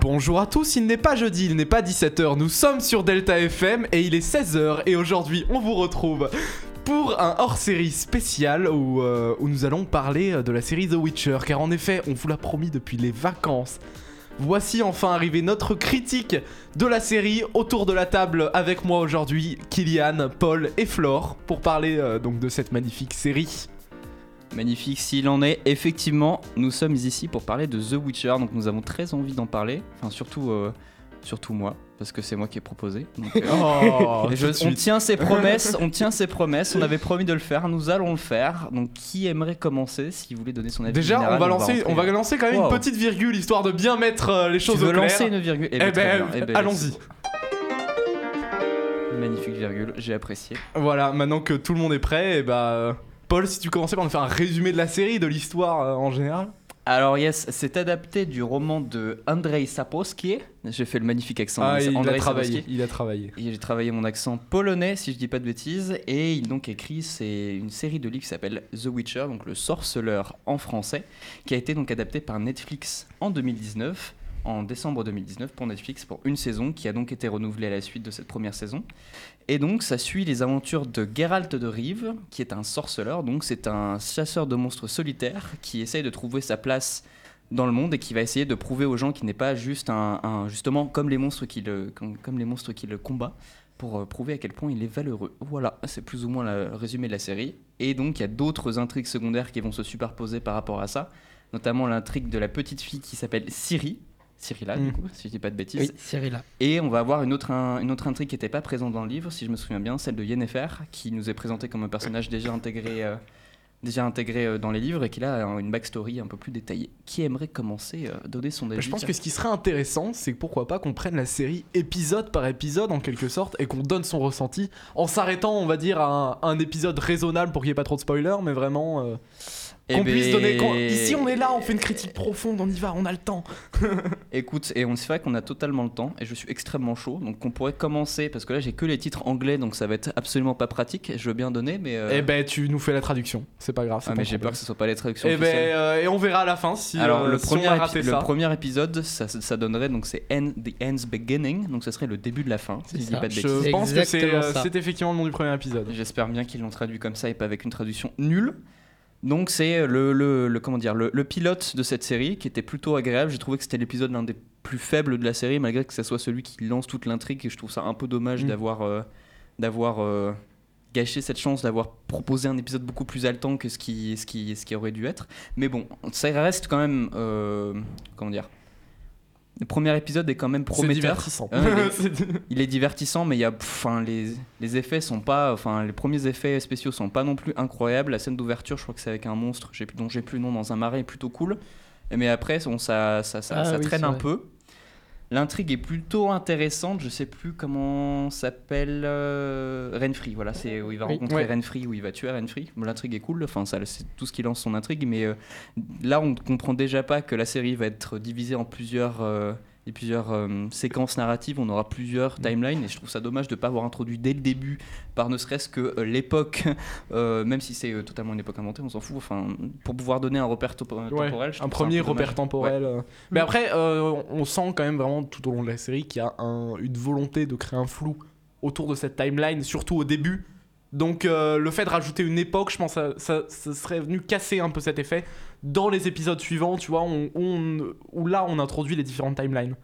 Bonjour à tous, il n'est pas jeudi, il n'est pas 17h, nous sommes sur Delta FM et il est 16h et aujourd'hui on vous retrouve pour un hors-série spécial euh, où nous allons parler de la série The Witcher car en effet on vous l'a promis depuis les vacances. Voici enfin arrivé notre critique de la série autour de la table avec moi aujourd'hui Kylian, Paul et Flore pour parler euh, donc de cette magnifique série. Magnifique s'il en est. Effectivement, nous sommes ici pour parler de The Witcher, donc nous avons très envie d'en parler. Enfin, surtout, euh, surtout moi, parce que c'est moi qui ai proposé. Donc, euh, Oh, je- on tient ses promesses, on tient ses promesses. On avait promis de le faire, nous allons le faire. Donc, qui aimerait commencer Si vous voulez donner son avis Déjà, général, on va lancer, on va lancer quand même Wow. une petite virgule histoire de bien mettre euh, les Tu choses veux au clair. lancer une virgule? Eh ben, très ben, bien. Eh ben, allons-y. Magnifique virgule, j'ai apprécié. Voilà, maintenant que tout le monde est prêt, et bah, euh, Paul, si tu commençais par nous faire un résumé de la série, de l'histoire euh, en général. Alors yes, c'est adapté du roman de Andrei Sapkowski. J'ai fait le magnifique accent. Ah, il a travaillé, il a travaillé. J'ai travaillé mon accent polonais, si je dis pas de bêtises, et il donc écrit c'est une série de livres qui s'appelle The Witcher, donc le sorceleur en français, qui a été donc adapté par Netflix en 2019, en décembre 2019 pour Netflix pour une saison, qui a donc été renouvelée à la suite de cette première saison. Et donc ça suit les aventures de Geralt de Rive, qui est un sorceleur, donc c'est un chasseur de monstres solitaire qui essaye de trouver sa place dans le monde et qui va essayer de prouver aux gens qu'il n'est pas juste un, justement comme les monstres qui le comme, les monstres qui combat pour euh, prouver à quel point il est valeureux. Voilà, c'est plus ou moins le résumé de la série. Et donc il y a d'autres intrigues secondaires qui vont se superposer par rapport à ça, notamment l'intrigue de la petite fille qui s'appelle Siri. Cyrilla, du Mm. coup, si je dis pas de bêtises. Oui, Cyrilla. Et on va avoir une autre, un- une autre intrigue qui n'était pas présente dans le livre, si je me souviens bien, celle de Yennefer, qui nous est présentée comme un personnage déjà intégré, euh, déjà intégré euh, dans les livres et qui a euh, une backstory un peu plus détaillée. Qui aimerait commencer à donner son avis Je pense que ce qui serait intéressant, c'est pourquoi pas qu'on prenne la série épisode par épisode en quelque sorte et qu'on donne son ressenti en s'arrêtant, on va dire, à un, un épisode raisonnable pour qu'il n'y ait pas trop de spoilers, mais vraiment euh, qu'on puisse ben, donner. qu'on- Ici, on est là, on fait une critique profonde, on y va, on a le temps. Écoute, et on c'est vrai qu'on a totalement le temps et je suis extrêmement chaud, donc on pourrait commencer parce que là j'ai que les titres anglais, donc ça va être absolument pas pratique. Je veux bien donner, mais euh, Eh ben, tu nous fais la traduction, c'est pas grave. ah, mais j'ai peur que ce soit pas les traductions. Eh ben, euh, et on verra à la fin si, Alors euh, le, si premier on a épi- raté le ça. premier épisode, ça, ça donnerait donc c'est End, The End's Beginning, donc ce serait le début de la fin. Si C'est je dis ça. pas de Je bêtises. pense que c'est Exactement ça. c'est effectivement le nom du premier épisode. J'espère bien qu'ils l'ont traduit comme ça et pas avec une traduction nulle. Donc c'est le, le, le- comment dire le, le pilote de cette série qui était plutôt agréable. J'ai trouvé que c'était l'épisode l'un des plus faibles de la série malgré que ce soit celui qui lance toute l'intrigue et je trouve ça un peu dommage Mm. d'avoir euh, d'avoir euh, gâché cette chance d'avoir proposé un épisode beaucoup plus haletant que ce qui ce qui ce qui aurait dû être. Mais bon, ça reste quand même euh, comment dire. Le premier épisode est quand même C'est prometteur. divertissant. Hein, il est- C'est- Il est divertissant, mais il y a, enfin, les, les effets sont pas, enfin, les premiers effets spéciaux sont pas non plus incroyables. La scène d'ouverture, je crois que c'est avec un monstre, j'ai, dont j'ai plus le nom dans un marais, est plutôt cool. Et Mais après, on, ça, ça, ça, Ah ça oui, traîne c'est un vrai. peu. L'intrigue est plutôt intéressante. Je sais plus comment s'appelle euh, Renfrey. Voilà, c'est où il va Oui. rencontrer Ouais. Renfrey, où il va tuer Renfrey. Bon, l'intrigue est cool. Enfin, ça, c'est tout ce qui lance son intrigue. Mais euh, là, on comprend déjà pas que la série va être divisée en plusieurs. Et plusieurs euh, séquences narratives, on aura plusieurs timelines et je trouve ça dommage de ne pas avoir introduit dès le début, par ne serait-ce que euh, l'époque, euh, même si c'est totalement une époque inventée, on s'en fout, enfin, pour pouvoir donner un repère Ouais, temporel. je un premier dommage. repère temporel. Mais après, on sent quand même vraiment tout au long de la série qu'il y a un- une volonté de créer un flou autour de cette timeline, surtout au début. Donc euh, le fait de rajouter une époque, je pense que ça, ça- ça serait venu casser un peu cet effet dans les épisodes suivants, tu vois, on- on- où là on introduit les différentes timelines.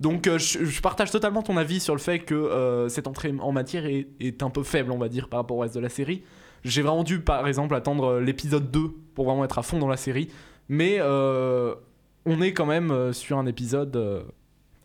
Donc euh, je, je partage totalement ton avis sur le fait que euh, cette entrée en matière est, est un peu faible, on va dire, par rapport au reste de la série. J'ai vraiment dû, par exemple, attendre l'épisode 2 pour vraiment être à fond dans la série. Mais euh, on est quand même sur un épisode euh,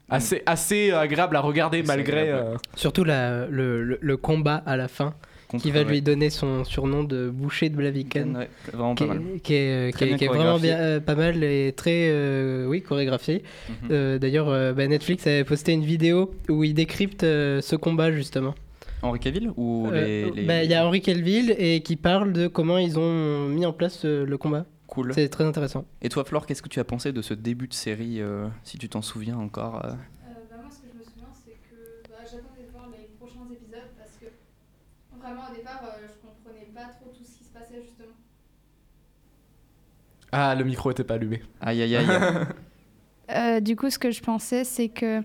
assez, assez agréable à regarder malgré... euh, Surtout la- le, le- le combat à la fin, Contre- qui va lui donner son surnom de boucher de Blaviken. ouais, vraiment Qui pas mal. est, qui est- Très qui est- bien qui est vraiment bien, euh, pas mal et très euh, oui chorégraphié. Mhm. Euh, D'ailleurs, euh, bah, Netflix avait posté une vidéo où il décrypte euh, ce combat justement. Henri Cavill ou Euh, les, les- bah, Il y a Henri Kelville et qui parle de comment ils ont mis en place euh, le combat. Cool. C'est très intéressant. Et toi, Flore, qu'est-ce que tu as pensé de ce début de série, euh, si tu t'en souviens encore euh Euh, bah, moi, ce que je me souviens, c'est que bah, j'attendais de voir les prochains épisodes parce que vraiment au départ, euh, je comprenais pas trop tout ce qui se passait justement. Ah, le micro était pas allumé. Aïe aïe aïe. Euh, du coup, ce que je pensais, c'est que,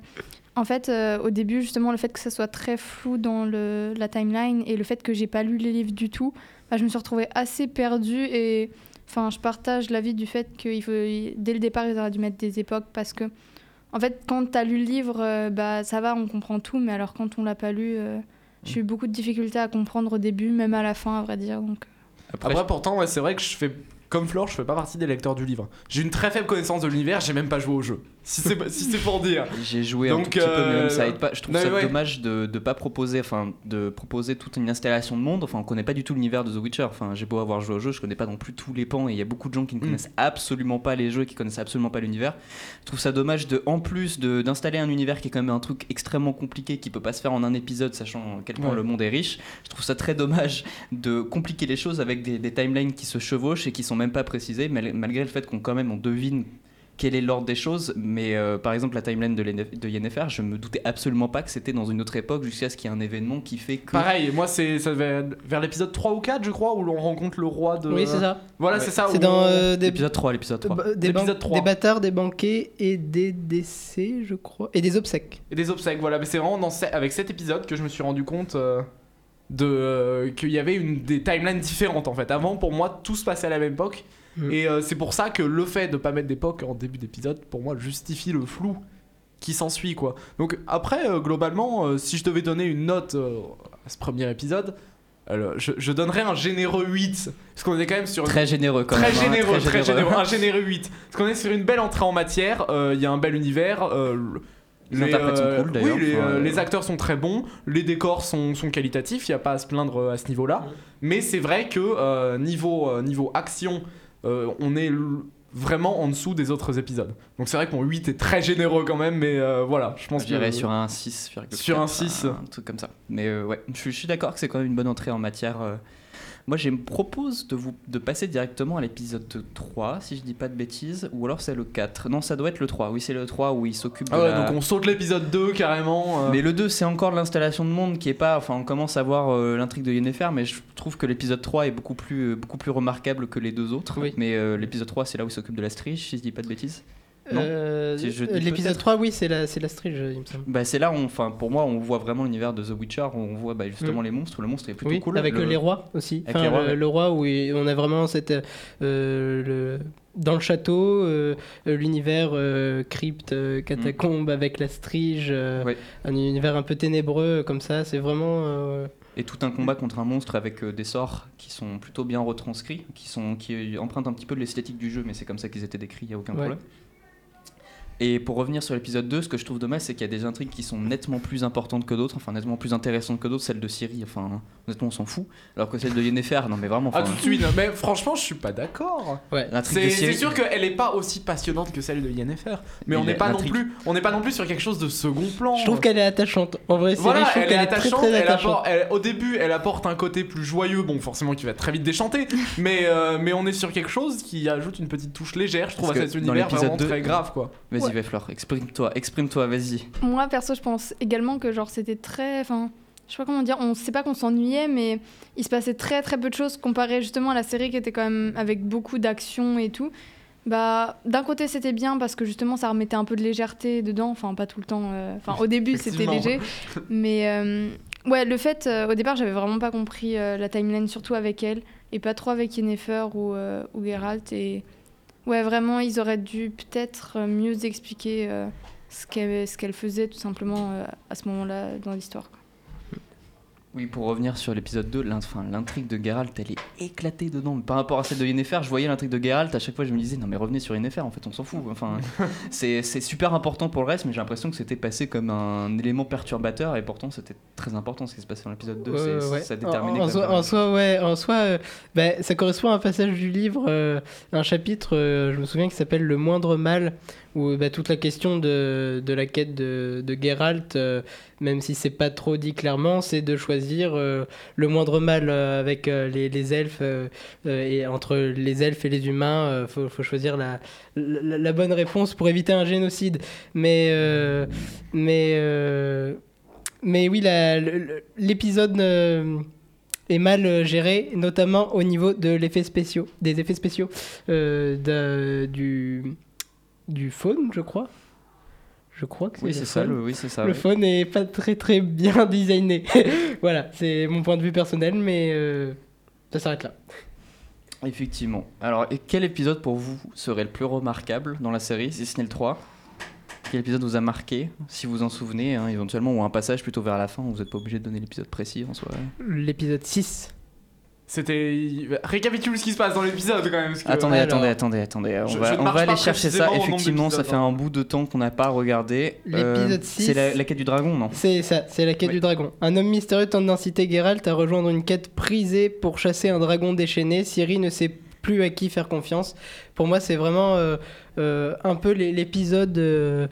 en fait, euh, au début, justement, le fait que ça soit très flou dans le, la timeline et le fait que j'ai pas lu les livres du tout, bah, je me suis retrouvée assez perdue et, enfin, je partage l'avis du fait qu'il faut, dès le départ, ils auraient dû mettre des époques parce que, en fait, quand tu as lu le livre, euh, bah, ça va, on comprend tout, mais alors quand on l'a pas lu, euh, j'ai eu beaucoup de difficultés à comprendre au début, même à la fin, à vrai dire. Donc, Après, Après, pourtant, ouais, c'est vrai que je fais. Comme Flore, je fais pas partie des lecteurs du livre. J'ai une très faible connaissance de l'univers, j'ai même pas joué au jeu. Si c'est si c'est pour dire. J'ai joué un Donc, tout petit peu, mais même euh, ça aide pas. Je trouve non, ça ouais. dommage de ne pas proposer, enfin, de proposer toute une installation de monde. Enfin, on connaît pas du tout l'univers de The Witcher. Enfin, j'ai beau avoir joué au jeu, je connais pas non plus tous les pans et il y a beaucoup de gens qui ne Mm. connaissent absolument pas les jeux, qui connaissent absolument pas l'univers. Je trouve ça dommage de, en plus d'installer un univers qui est quand même un truc extrêmement compliqué, qui peut pas se faire en un épisode, sachant à quel point Ouais. le monde est riche. Je trouve ça très dommage de compliquer les choses avec des, des timelines qui se chevauchent et qui sont même pas précisées, mal- malgré le fait qu'on quand même on devine quel est l'ordre des choses, mais euh, par exemple la timeline de, de Yennefer, je me doutais absolument pas que c'était dans une autre époque jusqu'à ce qu'il y ait un événement qui fait que... Pareil, moi, c'est ça devait être vers l'épisode 3 ou 4, je crois, où l'on rencontre le roi de. Oui, c'est ça. Voilà, Ouais. c'est ça. C'est où dans euh, des, L'épisode 3, l'épisode 3. euh, des, L'épisode ban- 3. des bâtards, des banquets et des décès, je crois. Et des obsèques. Et des obsèques, voilà. Mais c'est vraiment dans ce- avec cet épisode que je me suis rendu compte euh, de euh, qu'il y avait une, des timelines différentes en fait. Avant, pour moi, tout se passait à la même époque. Mm. Et euh, c'est pour ça que le fait de pas mettre d'époque en début d'épisode, pour moi, justifie le flou qui s'ensuit quoi. Donc après, euh, globalement, euh, si je devais donner une note euh, à ce premier épisode, alors, je, je donnerais un généreux 8. Parce qu'on est quand même sur une Très généreux quand très même. hein, généreux, très généreux, un généreux 8. Parce qu'on est sur une belle entrée en matière, euh, il y a un bel univers. euh, le- Les interprètes sont cool, d'ailleurs. Oui, les, euh, euh, les acteurs sont très bons, les décors sont, sont qualitatifs, il n'y a pas à se plaindre euh, à ce niveau-là. Mais c'est vrai que euh, niveau, euh, niveau action, euh, on est vraiment en dessous des autres épisodes. Donc c'est vrai que mon 8 est très généreux quand même, mais euh, voilà, je pense Je dirais que... sur un 6,4. Sur un 6. Un truc comme ça. Mais euh, ouais, je, suis- je suis d'accord que c'est quand même une bonne entrée en matière. euh. Moi, je me propose de, vous, de passer directement à l'épisode 3, si je dis pas de bêtises, ou alors c'est le 4. Non, ça doit être le 3. Oui, c'est le 3 où il s'occupe de Ah ouais, la- donc on saute l'épisode 2 carrément. euh. Mais le 2, c'est encore l'installation de monde qui est pas. Enfin, on commence à voir euh, l'intrigue de Yennefer, mais je trouve que l'épisode 3 est beaucoup plus, euh, beaucoup plus remarquable que les deux autres. Oui. Mais euh, l'épisode 3, c'est là où il s'occupe de la strige, si je dis pas de bêtises. Euh, Si euh, L'épisode peut-être. 3, oui, c'est la, la strige, il me semble. Bah, c'est là enfin, pour moi, on voit vraiment l'univers de The Witcher, où on voit bah, justement les monstres. Le monstre est plutôt Mm. Oui, cool. avec Le- les rois aussi. Avec Enfin, les rois, le, ouais. le roi où on a vraiment cette euh, le- dans le château euh, l'univers euh, crypte euh, catacombe avec la strige Mm. Un univers un peu ténébreux comme ça c'est vraiment Et tout un combat contre un monstre avec des sorts qui sont plutôt bien retranscrits, qui, sont, qui empruntent un petit peu de l'esthétique du jeu, mais c'est comme ça qu'ils étaient décrits, il n'y a aucun Ouais. problème. Et pour revenir sur l'épisode 2, ce que je trouve dommage, c'est qu'il y a des intrigues qui sont nettement plus importantes que d'autres, enfin nettement plus intéressantes que d'autres, celle de Ciri, enfin honnêtement on s'en fout, alors que celle de Yennefer, non mais vraiment, Ah tout de suite, mais franchement je suis pas d'accord. ouais l'intrigue de C'est c'est sûr qu'elle est pas aussi passionnante que celle de Yennefer, mais Et on n'est pas non plus, on n'est pas non plus sur quelque chose de second plan. je trouve qu'elle est attachante en vrai c'est voilà, je elle est très, attachante. très elle attachante. apporte- elle- au début, elle apporte un côté plus joyeux, bon forcément qui va très vite déchanter, mais euh, mais on est sur quelque chose qui ajoute une petite touche légère, je trouve, Parce à cet univers vraiment 2, très grave quoi. Vas-y Ouais. Exprime-toi, exprime-toi, vas-y. Moi, perso, je pense également que genre c'était très. Enfin, je sais pas comment dire, on sait pas qu'on s'ennuyait, mais il se passait très très peu de choses comparé justement à la série qui était quand même avec beaucoup d'action et tout. Bah, d'un côté, c'était bien parce que justement ça remettait un peu de légèreté dedans, enfin, pas tout le temps. euh, Enfin, au début, c'était léger, mais euh, ouais, le fait, euh, au départ, j'avais vraiment pas compris euh, la timeline, surtout avec elle, et pas trop avec Yennefer ou, euh, ou Geralt. Et ouais, vraiment, ils auraient dû peut-être euh, mieux expliquer euh, ce qu'elle faisait tout simplement euh, à ce moment-là dans l'histoire. Oui, pour revenir sur l'épisode 2, l'in- enfin, l'intrigue de Geralt, elle est éclatée dedans. Par rapport à celle de Yennefer, je voyais l'intrigue de Geralt, à chaque fois je me disais, non mais revenez sur Yennefer, en fait on s'en fout. Enfin, c'est super important pour le reste, mais j'ai l'impression que c'était passé comme un élément perturbateur, et pourtant c'était très important ce qui se passait dans l'épisode 2. Ouais, c'est- ouais. Ça En- déterminait en, soi, en soi, ouais, en soi euh, bah, ça correspond à un passage du livre, euh, un chapitre, euh, je me souviens, qui s'appelle Le moindre mal, où bah, toute la question de, de la quête de, de Geralt, euh, même si c'est pas trop dit clairement, c'est de choisir euh, le moindre mal euh, avec les, elfes, et entre les elfes et les humains, faut, faut choisir la, la, bonne réponse pour éviter un génocide. Mais, mais, mais oui, l'épisode... est mal géré, notamment au niveau de l'effet spéciaux, des effets spéciaux du du faune, je crois. Je crois que c'est Oui, c'est ça, le- oui, c'est ça. le faune est pas très très bien designé. voilà, c'est mon point de vue personnel, mais euh, ça s'arrête là. Effectivement. Alors, et quel épisode pour vous serait le plus remarquable dans la série, si ce n'est le 3 Quel épisode vous a marqué, si vous en souvenez, hein, éventuellement, ou un passage plutôt vers la fin, où vous n'êtes pas obligé de donner l'épisode précis en soi? L'épisode 6. C'était. Récapitule ce qui se passe dans l'épisode quand même. parce que- Attendez, alors, attendez, attendez, attendez. On je- va, je on va aller chercher ça. Effectivement, ça fait hein. un bout de temps qu'on n'a pas regardé. Euh, L'épisode 6. C'est la, la quête du dragon, non C'est ça, c'est la quête Oui. du dragon. Un homme mystérieux tente d'inciter Geralt à rejoindre une quête prisée pour chasser un dragon déchaîné. Ciri ne sait plus à qui faire confiance. Pour moi, c'est vraiment euh, euh, un peu l'épisode euh, euh,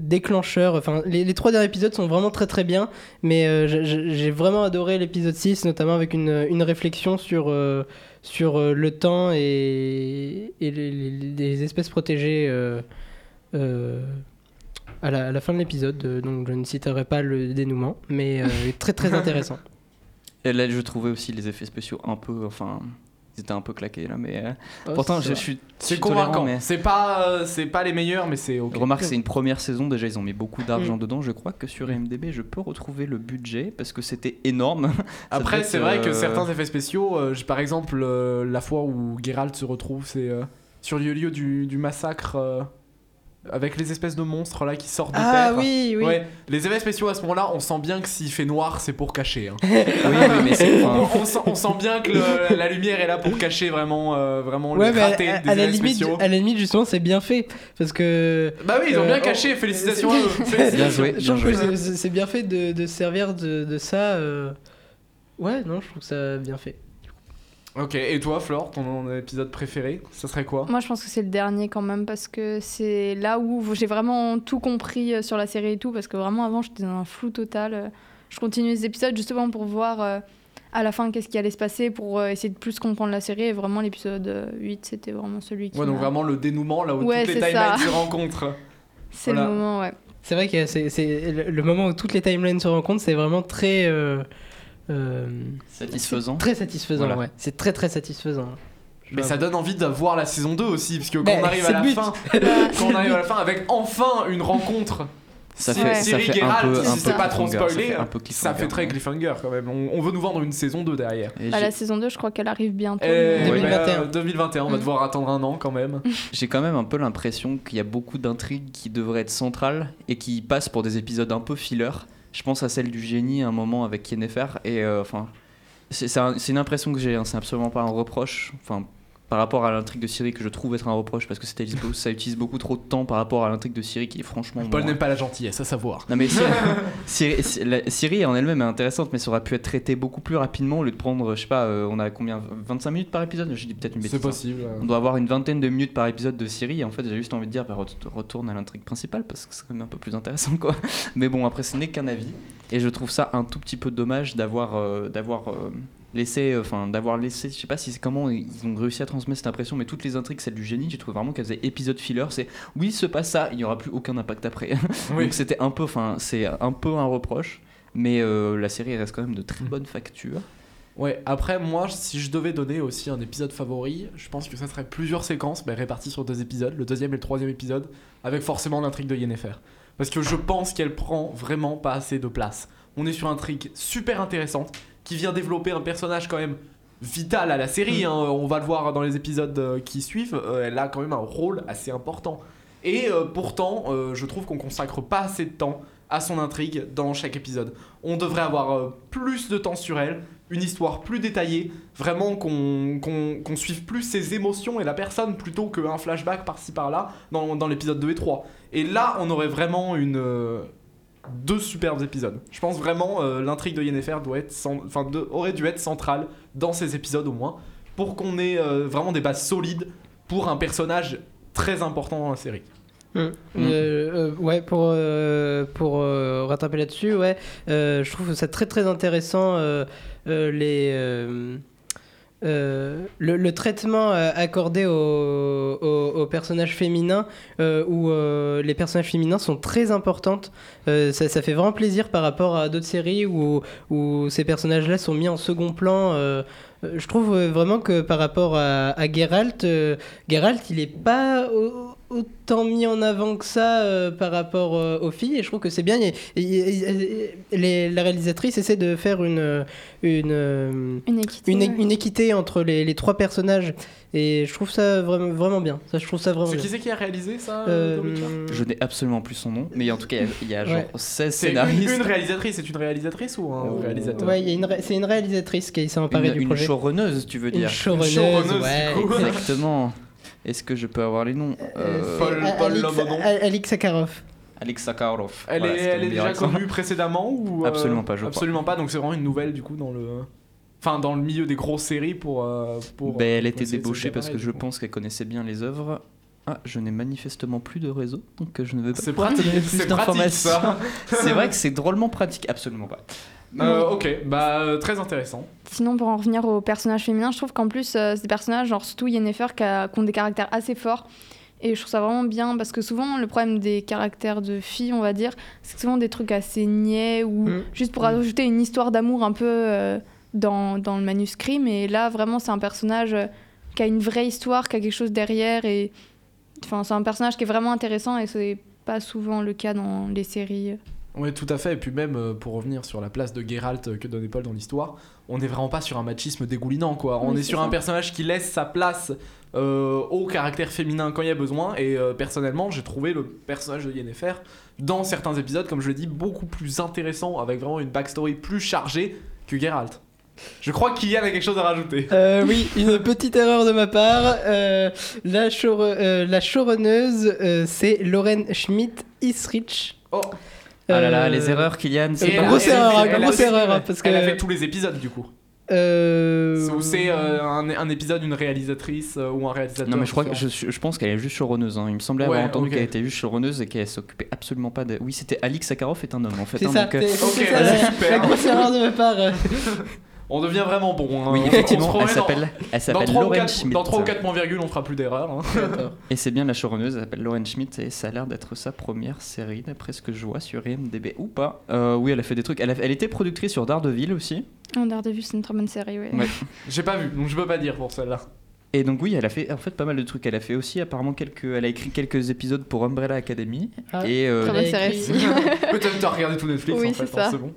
déclencheur. Enfin, les, les trois derniers épisodes sont vraiment très très bien, mais euh, j'ai vraiment adoré l'épisode 6, notamment avec une, une réflexion sur, euh, sur euh, le temps et, et les, les- les espèces protégées. euh, euh, à la, à la fin de l'épisode, euh, donc je ne citerai pas le dénouement, mais euh, très très intéressant. Et là, je trouvais aussi les effets spéciaux un peu. Enfin, étaient un peu claqués là, mais. euh, Oh, pourtant, je, suis. C'est convaincant. mais- C'est pas, euh, c'est pas les meilleurs, mais c'est ok. Remarque, c'est une première saison. Déjà, ils ont mis beaucoup d'argent Mm. dedans. Je crois que sur IMDb, je peux retrouver le budget parce que c'était énorme. Après, c'est vrai que euh, certains effets spéciaux, euh, par exemple, euh, la fois où Geralt se retrouve, c'est euh, sur le lieu du, du massacre euh, avec les espèces de monstres là qui sortent de Ah terre. oui, oui. Ouais, les effets spéciaux à ce moment-là, on sent bien que s'il fait noir, c'est pour cacher. hein. oui, oui, mais c'est. on, sent, on sent bien que le- la lumière est là pour cacher vraiment, euh, vraiment Ouais, les mais à, des à la effets limite, spéciaux. à la limite, justement, c'est bien fait. Parce que. Bah oui, ils ont Euh, bien oh, caché. Félicitations à eux. Bien Félicitations. joué, bien c'est- c'est bien fait de, de servir de, de ça. euh, Ouais, non, je trouve que ça bien fait. Ok, et toi, Flore, ton épisode préféré, ça serait quoi? Moi, je pense que c'est le dernier quand même parce que c'est là où j'ai vraiment tout compris euh, sur la série et tout. Parce que vraiment, avant, j'étais dans un flou total. Euh, Je continue les épisodes justement pour voir euh, à la fin qu'est-ce qui allait se passer, pour essayer de plus comprendre la série. Et vraiment, l'épisode euh, 8, c'était vraiment celui qui. Ouais, donc vraiment le dénouement, là où Ouais, toutes les timelines se rencontrent. C'est voilà. le moment, ouais. C'est vrai que c'est c'est le moment où toutes les timelines se rencontrent, c'est vraiment très. euh, Satisfaisant. Très satisfaisant, Voilà. ouais. C'est très très satisfaisant. Mais ça donne envie de voir la saison 2 aussi, parce que quand Mais on arrive à la but. fin, quand on arrive à la fin avec enfin une rencontre, Ça fait, Ouais. ça fait un peu, si c'est pas trop ça spoilé, fait un peu ça fait très cliffhanger quand même. On, on veut nous vendre une saison 2 derrière. Et bah, la saison 2, je crois qu'elle arrive bientôt. Et mais- 2021. bah, 2021, on va Mm. devoir attendre un an quand même. J'ai quand même un peu l'impression qu'il y a beaucoup d'intrigues qui devraient être centrales et qui passent pour des épisodes un peu filler. Je pense à celle du génie à un moment avec Yennefer et euh, enfin c'est c'est un- c'est une impression que j'ai, hein, c'est absolument pas un reproche. Enfin par rapport à l'intrigue de Siri que je trouve être un reproche parce que c'était- ça utilise beaucoup trop de temps par rapport à l'intrigue de Siri qui est franchement Paul n'aime pas la gentillesse, à savoir. Non mais Siri, Siri- Siri- la- Siri en elle-même est intéressante mais ça aurait pu être traité beaucoup plus rapidement au lieu de prendre je sais pas euh, on a combien 25 minutes par épisode je dis peut-être une bêtise C'est hein. possible. On doit avoir une vingtaine de minutes par épisode de Siri et en fait j'ai juste envie de dire bah, ret- retourne à l'intrigue principale parce que c'est quand même un peu plus intéressant quoi. Mais bon après ce n'est qu'un avis et je trouve ça un tout petit peu dommage d'avoir euh, d'avoir euh, laissé enfin d'avoir laissé je sais pas si c'est comment ils ont réussi à transmettre cette impression mais toutes les intrigues celles du génie j'ai trouvé vraiment qu'elles faisaient épisode filler c'est oui se passe ça il n'y aura plus aucun impact après Oui. donc c'était un peu enfin c'est un peu un reproche mais euh, la série reste quand même de très bonne facture Ouais, après, moi, si je devais donner aussi un épisode favori, je pense que ça serait plusieurs séquences bah, réparties sur deux épisodes, le deuxième et le troisième épisode, avec forcément l'intrigue de Yennefer. Parce que je pense qu'elle prend vraiment pas assez de place. On est sur une intrigue super intéressante qui vient développer un personnage quand même vital à la série. hein. On va le voir dans les épisodes euh, qui suivent. euh, elle a quand même un rôle assez important. Et euh, pourtant, euh, je trouve qu'on consacre pas assez de temps à son intrigue dans chaque épisode. On devrait avoir euh, plus de temps sur elle, une histoire plus détaillée, vraiment qu'on suive plus ses émotions et la personne plutôt qu'un flashback par-ci par-là dans, dans l'épisode 2 et 3. Et là, on aurait vraiment une, deux superbes épisodes. Je pense vraiment euh, l'intrigue de Yennefer doit être enfin, de- aurait dû être centrale dans ces épisodes au moins, pour qu'on ait euh, vraiment des bases solides pour un personnage très important dans la série. Euh, euh, ouais, pour, euh, pour euh, rattraper là-dessus, ouais, euh, je trouve ça très très intéressant euh, euh, les, euh, le, traitement euh, accordé aux, personnages féminins, euh, où les personnages féminins sont très importantes. Ça, fait vraiment plaisir par rapport à d'autres séries où, ces personnages-là sont mis en second plan. je trouve vraiment que par rapport à, Geralt, Geralt, il est pas autant mis en avant que ça euh, par rapport euh, aux filles et je trouve que c'est bien. Et- et- et- les- la réalisatrice essaie de faire une, une, euh, Une équité. une, ouais. une équité entre les, les trois personnages et je trouve ça vraiment, vraiment bien. Ça, je trouve ça vraiment C'est bien. qui c'est qui a réalisé ça Euh, Witcher Je n'ai absolument plus son nom, mais en tout cas, il y a- il y a genre Ouais. 16 C'est une, scénaristes. une réalisatrice, c'est une réalisatrice ou un réalisateur? Ouais, une c'est une réalisatrice qui s'est emparée Une, du une projet. showrunneuse, tu veux Une dire showrunneuse, showrunneuse, ouais. du coup. exact. Exactement. Est-ce que je peux avoir les noms Euh, Euh, Paul- Paul. Alix Sakharov. Alex Sakharov. Elle Voilà, est, elle déjà connue précédemment ou euh, Absolument pas, je crois. Absolument pas. Donc c'est vraiment une nouvelle du coup dans le, enfin dans le milieu des grosses séries pour. euh, pour Ben, elle était débauchée parce que je coup. pense qu'elle connaissait bien les œuvres. Ah, je n'ai manifestement plus de réseau, donc je ne vais pas C'est pratique. C'est vrai que c'est drôlement pratique, absolument pas. Euh, ok, bah euh, très intéressant. Sinon, pour en revenir aux personnages féminins, je trouve qu'en plus, euh, c'est des personnages, genre surtout Yennefer, qui, a- qui ont des caractères assez forts. Et je trouve ça vraiment bien parce que souvent, le problème des caractères de filles, on va dire, c'est que souvent des trucs assez niais ou Mm. juste pour ajouter une histoire d'amour un peu euh, dans, dans le manuscrit. Mais là, vraiment, c'est un personnage qui a une vraie histoire, qui a quelque chose derrière. Et enfin, c'est un personnage qui est vraiment intéressant et c'est pas souvent le cas dans les séries. Oui, tout à fait. Et puis même euh, pour revenir sur la place de Geralt euh, que donnait Paul dans l'histoire, on n'est vraiment pas sur un machisme dégoulinant, quoi. on Oui, est sur ça. un personnage qui laisse sa place euh, au caractère féminin quand il y a besoin. Et euh, personnellement, j'ai trouvé le personnage de Yennefer dans certains épisodes, comme je le dis, beaucoup plus intéressant, avec vraiment une backstory plus chargée que Geralt. Je crois qu'Yann a quelque chose à rajouter. Euh, oui, une petite erreur de ma part. La, show, euh, la showrunneuse, euh, c'est Lauren Schmidt-Isrich. Oh. Ah là là, Euh, les erreurs, Kylian, c'est pas elle- grosse erreur, hein, grosse erreur, hein, parce Elle a fait tous les épisodes du coup. Euh, Ou c'est euh, un, un épisode, une réalisatrice euh, ou un réalisateur. Non mais je crois que je, je pense qu'elle est juste showrunneuse. Hein. Il me semblait Ouais, avoir entendu qu'elle était juste showrunneuse et qu'elle s'occupait absolument pas de. Oui, c'était Alix Sakharov est un homme en fait. C'est hein, ça, donc, c'est- ok, c'est ça, bah, la, super. la grosse erreur de ma part. On devient vraiment bon. hein. Oui, effectivement, elle s'appelle, elle Dans s'appelle 3 ou Lauren 4, Schmidt. dans 3 ou 4 points virgule, on fera plus d'erreurs. hein. Et c'est bien la showrunneuse, elle s'appelle Lauren Schmidt et ça a l'air d'être sa première série d'après ce que je vois sur IMDb ou pas. Euh, oui, elle a fait des trucs. Elle, a- elle était productrice sur Daredevil aussi. En Daredevil, c'est une très bonne série, ouais. Ouais. J'ai pas vu, donc je peux pas dire pour celle-là. Et donc oui, elle a fait en fait pas mal de trucs. Elle a fait aussi apparemment quelques, elle a écrit quelques épisodes pour Umbrella Academy. Ah. et euh, Très bonne série écrit- aussi. Peut-être t'as regardé tout Netflix Oui, en fait, c'est ça. hein, c'est bon.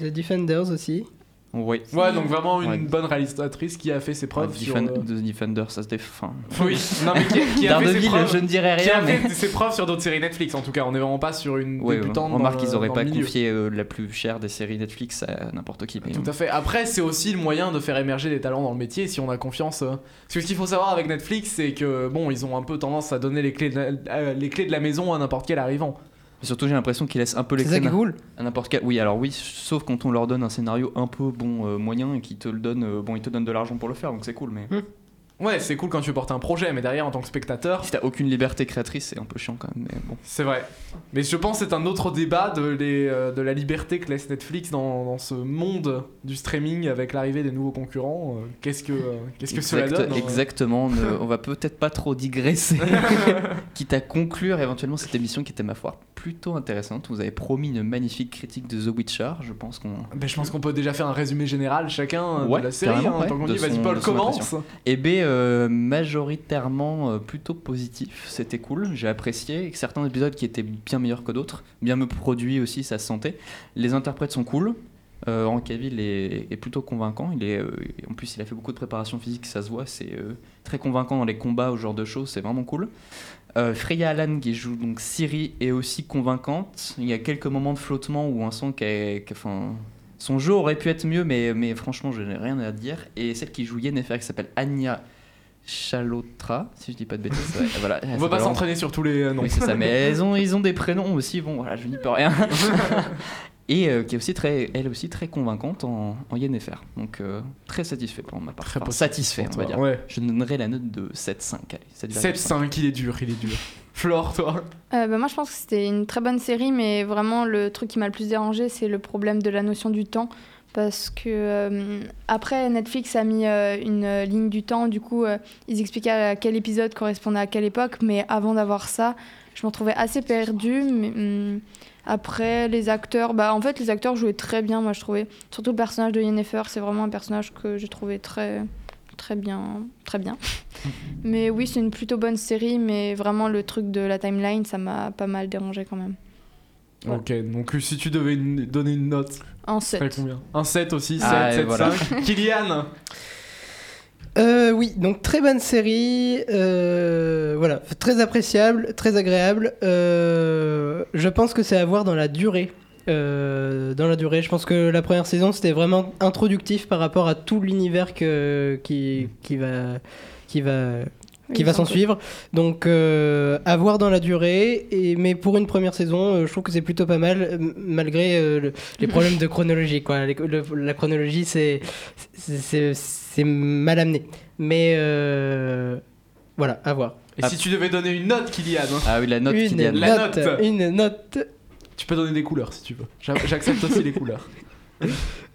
The Defenders aussi. Ouais. Ouais, donc vraiment une Ouais. bonne réalisatrice qui a fait ses preuves sur. Euh, The Defender, ça se défend. Oui, non mais qui, qui a fait ses preuves. je ne dirais Qui a rien, mais. fait ses preuves sur d'autres séries Netflix en tout cas, on est vraiment pas sur une Ouais, débutante. dans remarque qu'ils auraient dans pas confié euh, la plus chère des séries Netflix à n'importe qui. mais- Tout à fait. Après, c'est aussi le moyen de faire émerger des talents dans le métier si on a confiance. euh. Parce que ce qu'il faut savoir avec Netflix, c'est que bon, ils ont un peu tendance à donner les clés de la, euh, les clés de la maison à n'importe quel arrivant. Mais Surtout, j'ai l'impression qu'ils laissent un peu les C'est ça qui est clés cool. à n'importe quel. Oui, alors oui, sauf quand on leur donne un scénario un peu bon, euh, moyen et qu'ils te le donnent, euh, bon, ils te donnent de l'argent pour le faire, donc c'est cool. Mais Ouais, c'est cool quand tu portes un projet, mais derrière, en tant que spectateur, si t'as aucune liberté créatrice, c'est un peu chiant quand même. Mais bon. c'est vrai. Mais je pense que c'est un autre débat de, les, euh, de la liberté que laisse Netflix dans, dans ce monde du streaming avec l'arrivée des nouveaux concurrents. Euh, Qu'est-ce que, euh, qu'est-ce que cela Exact- donne hein Exactement. ne- on va peut-être pas trop digresser. Quitte à conclure éventuellement cette émission qui était ma foi plutôt intéressante. Vous avez promis une magnifique critique de The Witcher. Je pense qu'on. Ben, je pense qu'on peut déjà faire un résumé général chacun Ouais, de la série. hein, ouais, tant qu'on vas-y Paul, commence. Eh bien, euh, majoritairement euh, plutôt positif. C'était cool. J'ai apprécié. Certains épisodes qui étaient bien meilleurs que d'autres. Bien me produit aussi, ça se sentait. Les interprètes sont cool. Euh, est, est plutôt convaincant. Il est, euh, en plus, il a fait beaucoup de préparation physique, ça se voit. C'est euh, très convaincant dans les combats, ce genre de choses. C'est vraiment cool. Euh, Freya Allan, qui joue donc Siri, est aussi convaincante. Il y a quelques moments de flottement où on sent qu'elle, enfin, son jeu aurait pu être mieux, mais, mais franchement, je n'ai rien à dire. Et celle qui joue Yennefer, qui s'appelle Anya Chalotra, si je dis pas de bêtises. ouais, voilà, On va pas s'entraîner sur tous les noms. oui, c'est ça, mais ils ont, ils ont des prénoms aussi, bon, voilà, je n'y peux rien. Et euh, qui est aussi très, elle aussi très convaincante en, en Yennefer. Donc euh, très satisfait pour ma part. Très Enfin, satisfait, on va dire. Ouais. Je donnerai la note de 7,5. allez, 7,5. 7-5, il est dur, il est dur. Flore, toi? Euh, bah, moi, je pense que c'était une très bonne série, mais vraiment, le truc qui m'a le plus dérangé, c'est le problème de la notion du temps. Parce que euh, après, Netflix a mis euh, une euh, ligne du temps, du coup, euh, ils expliquaient à quel épisode correspondait à quelle époque, mais avant d'avoir ça, je m'en trouvais assez perdue. Mais, hum, après, les acteurs, bah, en fait, les acteurs jouaient très bien, moi je trouvais. Surtout le personnage de Yennefer, c'est vraiment un personnage que j'ai trouvé très, très bien. Très bien. mais oui, c'est une plutôt bonne série, mais vraiment le truc de la timeline, ça m'a pas mal dérangé quand même. Ouais. Ok, donc si tu devais une- donner une note, serait 7. combien? Un 7 aussi, 7, Ah, et 7, voilà. 5. Kylian? Euh, oui, donc très bonne série, euh, voilà, très appréciable, très agréable. Euh, je pense que c'est à voir dans la durée. Euh, dans la durée, je pense que la première saison c'était vraiment introductif par rapport à tout l'univers qui, qui va qui va qui va s'en suivre. Donc euh, à voir dans la durée. Et, mais pour une première saison, euh, je trouve que c'est plutôt pas mal, malgré euh, le- les problèmes de chronologie. Quoi. Les- le- la chronologie, c'est mal amené. Mais euh, voilà, à voir. Et Ah. si tu devais donner une note, Kylian Ah oui, la note une, Kylian. La note, note. une note. Tu peux donner des couleurs si tu veux. J'a- J'accepte aussi les couleurs.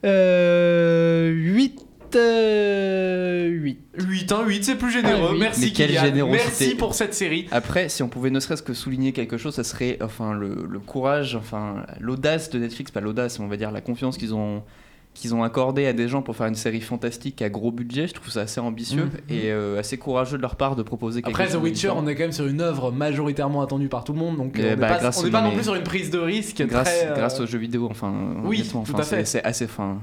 Euh, 8. Euh, 8. 8, hein, 8, c'est plus généreux. Ah. Merci quelle générosité. Merci pour cette série. Après, si on pouvait ne serait-ce que souligner quelque chose, ça serait enfin le, le courage, enfin l'audace de Netflix, pas l'audace, mais on va dire la confiance qu'ils ont qu'ils ont accordé à des gens pour faire une série fantastique à gros budget. Je trouve ça assez ambitieux Mhm. et euh, assez courageux de leur part de proposer quelque Après, chose. The de Witcher, on est quand même sur une œuvre majoritairement attendue par tout le monde. Donc, euh, on n'est bah, pas, on n'est pas non, plus sur une prise de risque grâce, très. euh, grâce aux jeux vidéo, enfin. Oui, honnêtement, tout enfin, à fait. c'est- C'est assez fin.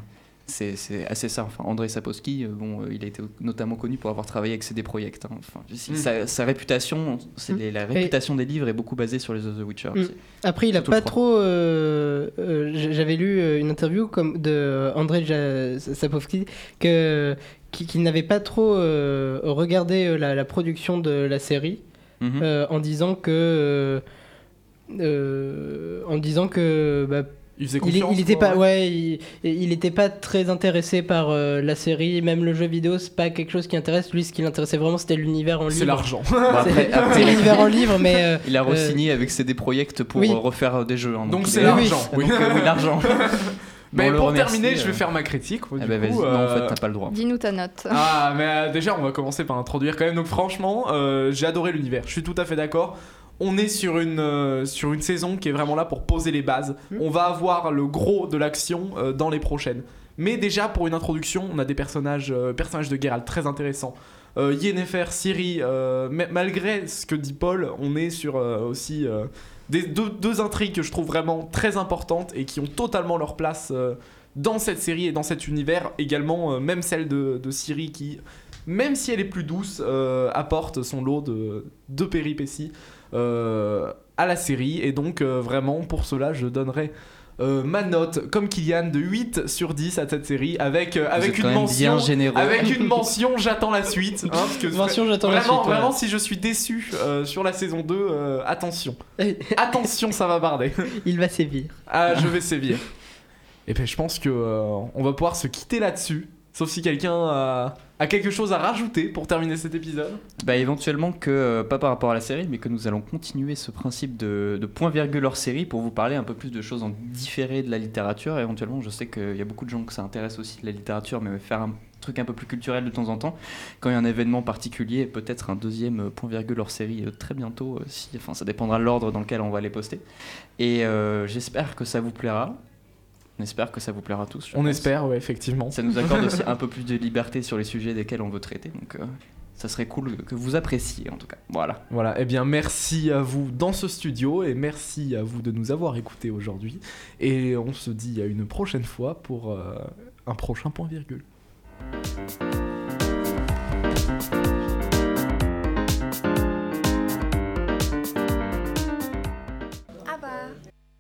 C'est assez ça. Enfin, André Sapowski, euh, bon, euh, il a été notamment connu pour avoir travaillé avec CD Projekt. hein. Enfin, Mm. sa, sa réputation, Mm. les- la réputation des livres est beaucoup basée sur les The Witcher. Mm. Après, il a pas trop. euh, euh, J'avais lu une interview comme de André Sapkowski que qui, qui n'avait pas trop euh, regardé la, la production de la série Mhm. euh, en disant que en disant que bah, Il faisait confiance. il était quoi, pas ouais il, il était pas très intéressé par euh, la série même le jeu vidéo c'est pas quelque chose qui intéresse lui ce qui l'intéressait vraiment c'était l'univers en livre C'est l'argent. Bon, après, c'est l'univers en livre mais euh, il a euh, re-signé avec CD Projekt pour oui. euh, refaire euh, des jeux. hein, Donc c'est est- l'argent. Oui. euh, oui, l'argent. Mais pour remercie, terminer, je euh. vais faire ma critique. Ah du bah coup, vas-y, non, en euh, fait, t'as pas le droit. Dis-nous ta note. Ah, mais euh, déjà, on va commencer par introduire quand même. Donc, franchement, euh, j'ai adoré l'univers. Je suis tout à fait d'accord. On est sur une, euh, sur une saison qui est vraiment là pour poser les bases. Mm. On va avoir le gros de l'action euh, dans les prochaines. Mais déjà, pour une introduction, on a des personnages, euh, personnages de Geralt très intéressants. Yennefer, Ciri, ma- malgré ce que dit Paul, on est sur aussi des, deux, deux intrigues que je trouve vraiment très importantes et qui ont totalement leur place dans cette série et dans cet univers. Également, même celle de, de Ciri qui, même si elle est plus douce, apporte son lot de, de péripéties à la série. Et donc, euh, vraiment, pour cela, je donnerai. euh, ma note comme Kylian de 8 sur 10 à cette série avec, euh, avec une mention bien généreux. avec une mention j'attends la suite hein, parce que mention j'attends la Vraiment, suite ouais. vraiment, si je suis déçu euh, sur la saison 2, euh, attention. Attention, ça va barder. il va sévir Ah, je vais sévir. Et ben, je pense que euh, on va pouvoir se quitter là-dessus. Sauf si quelqu'un a, a quelque chose à rajouter pour terminer cet épisode. Bah éventuellement que, euh, pas par rapport à la série, mais que nous allons continuer ce principe de, point-virgule hors série pour vous parler un peu plus de choses en différé de la littérature. Éventuellement, je sais qu'il y a beaucoup de gens que ça intéresse aussi de la littérature, mais faire un truc un peu plus culturel de temps en temps. Quand il y a un événement particulier, peut-être un deuxième euh, point-virgule hors série euh, très bientôt. si, enfin, ça dépendra de l'ordre dans lequel on va les poster. Et j'espère que ça vous plaira. On espère que ça vous plaira tous. je On pense. espère, ouais, effectivement. Ça nous accorde aussi un peu plus de liberté sur les sujets desquels on veut traiter. Donc, euh, ça serait cool que vous appréciez en tout cas. Voilà. Voilà, eh bien merci à vous dans ce studio et merci à vous de nous avoir écoutés aujourd'hui. Et on se dit à une prochaine fois pour euh, un prochain point virgule.